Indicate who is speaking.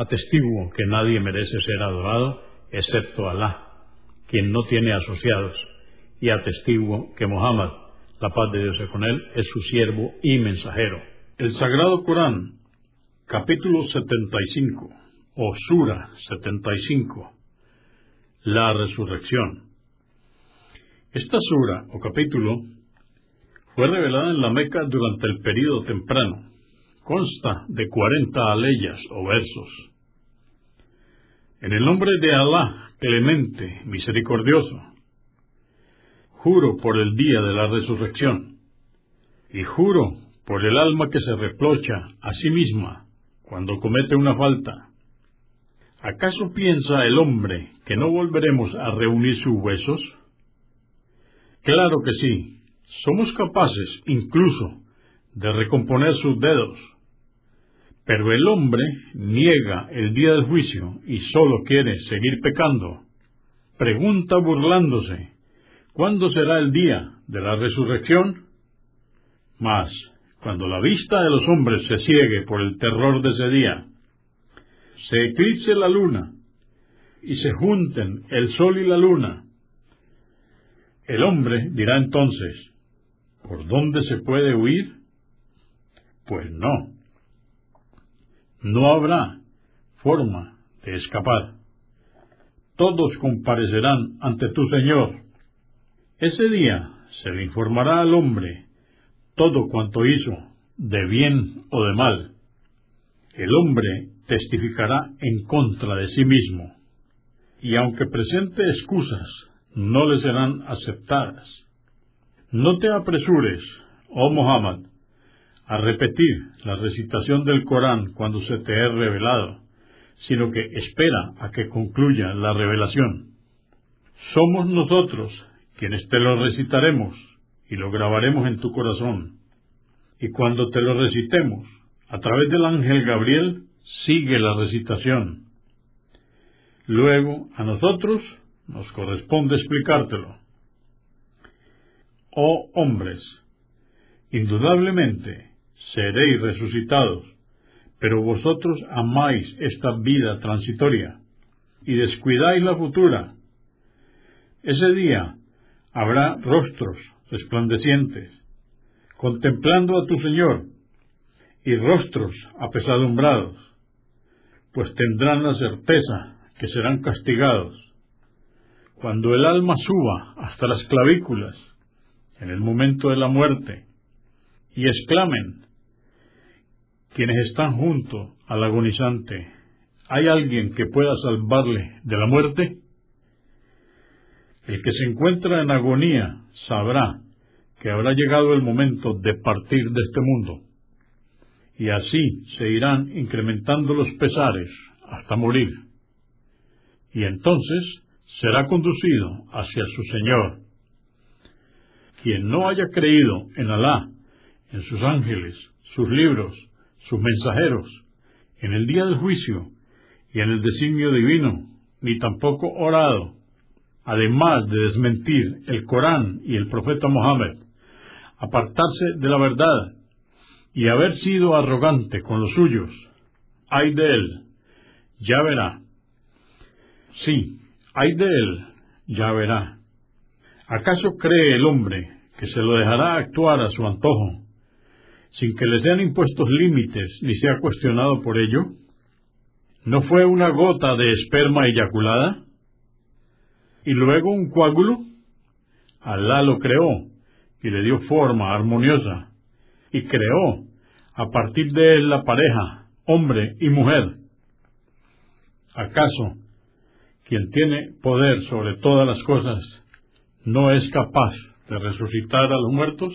Speaker 1: Atestiguo que nadie merece ser adorado excepto Alá, quien no tiene asociados, y atestiguo que Muhammad, la paz de Dios es con él, es su siervo y mensajero. El Sagrado Corán, capítulo 75, o Sura 75, la resurrección. Esta sura o capítulo fue revelada en la Meca durante el período temprano, consta de cuarenta aleyas o versos. En el nombre de Alá, clemente, misericordioso, juro por el día de la resurrección, y juro por el alma que se reprocha a sí misma cuando comete una falta. ¿Acaso piensa el hombre que no volveremos a reunir sus huesos? Claro que sí, somos capaces incluso de recomponer sus dedos. Pero el hombre niega el día del juicio y solo quiere seguir pecando. Pregunta burlándose, ¿cuándo será el día de la resurrección? Mas, cuando la vista de los hombres se ciegue por el terror de ese día, se eclipse la luna y se junten el sol y la luna, el hombre dirá entonces, ¿por dónde se puede huir? Pues no. No habrá forma de escapar. Todos comparecerán ante tu Señor. Ese día se le informará al hombre todo cuanto hizo, de bien o de mal. El hombre testificará en contra de sí mismo, y aunque presente excusas, no le serán aceptadas. No te apresures, oh Muhammad, a repetir la recitación del Corán cuando se te es revelado, sino que espera a que concluya la revelación. Somos nosotros quienes te lo recitaremos y lo grabaremos en tu corazón. Y cuando te lo recitemos, a través del ángel Gabriel, sigue la recitación. Luego, a nosotros nos corresponde explicártelo. Oh hombres, indudablemente, seréis resucitados, pero vosotros amáis esta vida transitoria y descuidáis la futura. Ese día habrá rostros resplandecientes, contemplando a tu Señor, y rostros apesadumbrados, pues tendrán la certeza que serán castigados. Cuando el alma suba hasta las clavículas, en el momento de la muerte, y exclamen, quienes están junto al agonizante, ¿hay alguien que pueda salvarle de la muerte? El que se encuentra en agonía sabrá que habrá llegado el momento de partir de este mundo, y así se irán incrementando los pesares hasta morir, y entonces será conducido hacia su Señor. Quien no haya creído en Alá, en sus ángeles, sus libros, sus mensajeros, en el día del juicio y en el designio divino, ni tampoco orado, además de desmentir el Corán y el profeta Mohammed, apartarse de la verdad y haber sido arrogante con los suyos, ay de él, ya verá. Sí, ay de él, ya verá. ¿Acaso cree el hombre que se lo dejará actuar a su antojo sin que le sean impuestos límites ni sea cuestionado por ello? ¿No fue una gota de esperma eyaculada? y luego un coágulo? Alá lo creó y le dio forma armoniosa y creó a partir de él la pareja, hombre y mujer. ¿Acaso quien tiene poder sobre todas las cosas no es capaz de resucitar a los muertos?